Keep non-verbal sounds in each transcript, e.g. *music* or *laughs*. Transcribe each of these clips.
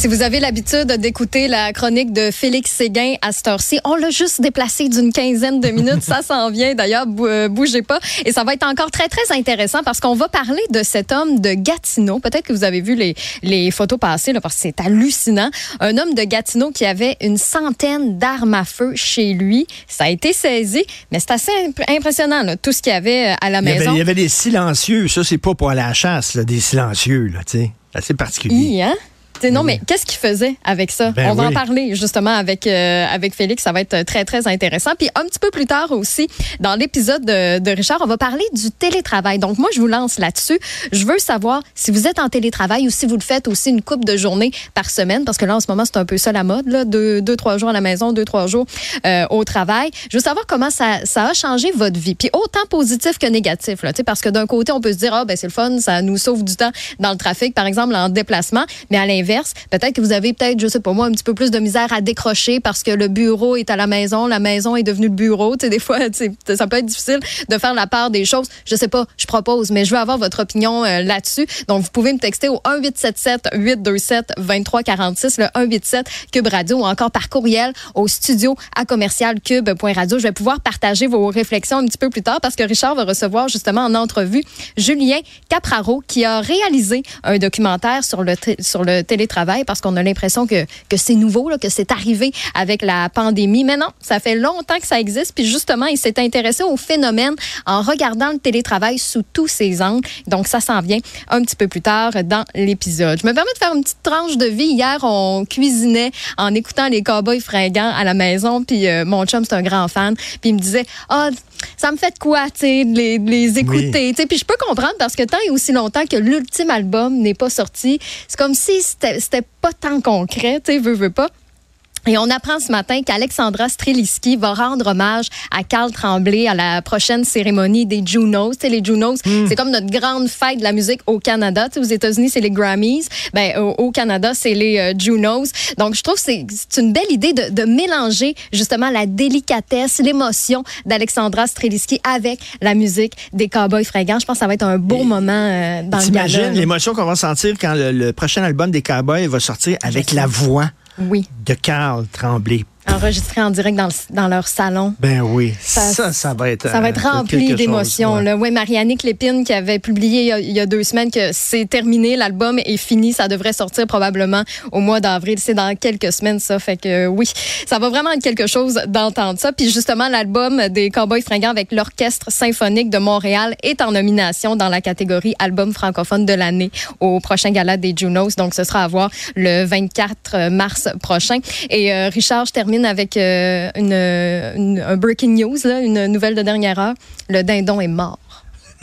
Si vous avez l'habitude d'écouter la chronique de Félix Séguin à cette heure-ci, on l'a juste déplacé d'une quinzaine de minutes. ça s'en vient d'ailleurs, euh, bougez pas. Et ça va être encore très, très intéressant parce qu'on va parler de cet homme de Gatineau. Peut-être que vous avez vu les, les photos passer là, parce que c'est hallucinant. Un homme de Gatineau qui avait une centaine d'armes à feu chez lui. Ça a été saisi, mais c'est assez impressionnant, là, tout ce qu'il y avait euh, à la maison. Il y avait, des silencieux. Ça, c'est pas pour aller à la chasse, là, des silencieux. Là, assez particulier. hein? Non, mais qu'est-ce qu'il faisait avec ça? Ben On va oui. en parler justement avec, euh, avec Félix. Ça va être très, très intéressant. Puis un petit peu plus tard aussi, dans l'épisode de, de Richard, on va parler du télétravail. Donc moi, je vous lance là-dessus. Je veux savoir si vous êtes en télétravail ou si vous le faites aussi une coupe de journée par semaine, parce que là, en ce moment, c'est un peu ça la mode, là, deux, deux, trois jours à la maison, deux, trois jours euh, au travail. Je veux savoir comment ça, ça a changé votre vie. Puis autant positif que négatif, là, parce que d'un côté, on peut se dire, ah, ben c'est le fun, ça nous sauve du temps dans le trafic, par exemple, en déplacement. Mais à l'inverse, peut-être que vous avez peut-être, je sais pas moi, un petit peu plus de misère à décrocher parce que le bureau est à la maison, la maison est devenue le bureau. Tu sais, des fois, *laughs* ça peut être difficile de faire la part des choses. Je sais pas, je propose, mais je veux avoir votre opinion euh, là-dessus. Donc, vous pouvez me texter au 1877 827 2346, le 187 Cube Radio ou encore par courriel au studio à commercial cube.radio. Je vais pouvoir partager vos réflexions un petit peu plus tard parce que Richard va recevoir justement en entrevue Julien Capraro qui a réalisé un documentaire sur le, sur le télétravail parce qu'on a l'impression que, que c'est nouveau, là, que c'est arrivé avec la pandémie. Mais non, ça fait longtemps que ça existe. Puis justement, il s'est intéressé au phénomène en regardant le télétravail sous tous ses angles. Donc, ça s'en vient un petit peu plus tard dans l'épisode. Je me permets de faire une petite tranche de vie. Hier, on cuisinait en écoutant les cowboys fringants à la maison. Puis euh, mon chum, c'est un grand fan. Puis il me disait, ah, ça me fait de quoi, tu sais, de les, de les écouter. Puis je peux comprendre parce que tant et aussi longtemps que l'ultime album n'est pas sorti, c'est comme si c'était c'était pas tant concret, tu sais, veux, veux pas. Et on apprend ce matin qu'Alexandra Streliski va rendre hommage à Carl Tremblay à la prochaine cérémonie des Junos. Tu sais, les Junos, c'est comme notre grande fête de la musique au Canada. Tu sais, aux États-Unis, c'est les Grammys. Ben, au, au Canada, c'est les euh, Junos. Donc, je trouve que c'est une belle idée de, de mélanger justement la délicatesse, l'émotion d'Alexandra Streliski avec la musique des Cowboys fringants. Je pense que ça va être un beau moment euh, dans le T'imagines l'émotion qu'on va sentir quand le, le prochain album des Cowboys va sortir avec la voix Oui, de Carl Tremblay. Enregistré en direct dans, le- dans leur salon. Ben oui, Ça- ça, ça, va être. Ça va être euh, rempli d'émotions. ouais. Oui, Marianne Lépine qui avait publié il y, a, il y a deux semaines que c'est terminé, l'album est fini, ça devrait sortir probablement au mois d'avril. C'est dans quelques semaines ça, fait que euh, oui, ça va vraiment être quelque chose d'entendre ça. Puis justement, l'album des Cowboys fringants avec l'Orchestre symphonique de Montréal est en nomination dans la catégorie album francophone de l'année au prochain gala des Junos. Donc ce sera à voir le 24 mars prochain. Et euh, Richard, je termine avec euh, une, une- un breaking news, là, une nouvelle de dernière heure. Le dindon est mort.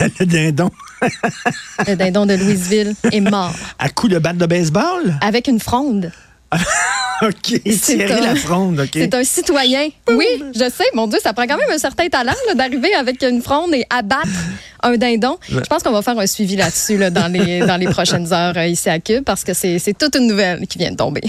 *laughs* Le dindon. *laughs* Le dindon de Louisville est mort. À coup de batte de baseball? Avec une fronde. *laughs* OK. C'est Thierry un- Lafronde, OK. C'est un citoyen. Oui, je sais. Mon Dieu, ça prend quand même un certain talent d'arriver avec une fronde et abattre un dindon. Je pense qu'on va faire un suivi là-dessus là, dans, les, dans les prochaines heures euh, ici à Cube parce que c'est toute une nouvelle qui vient de tomber.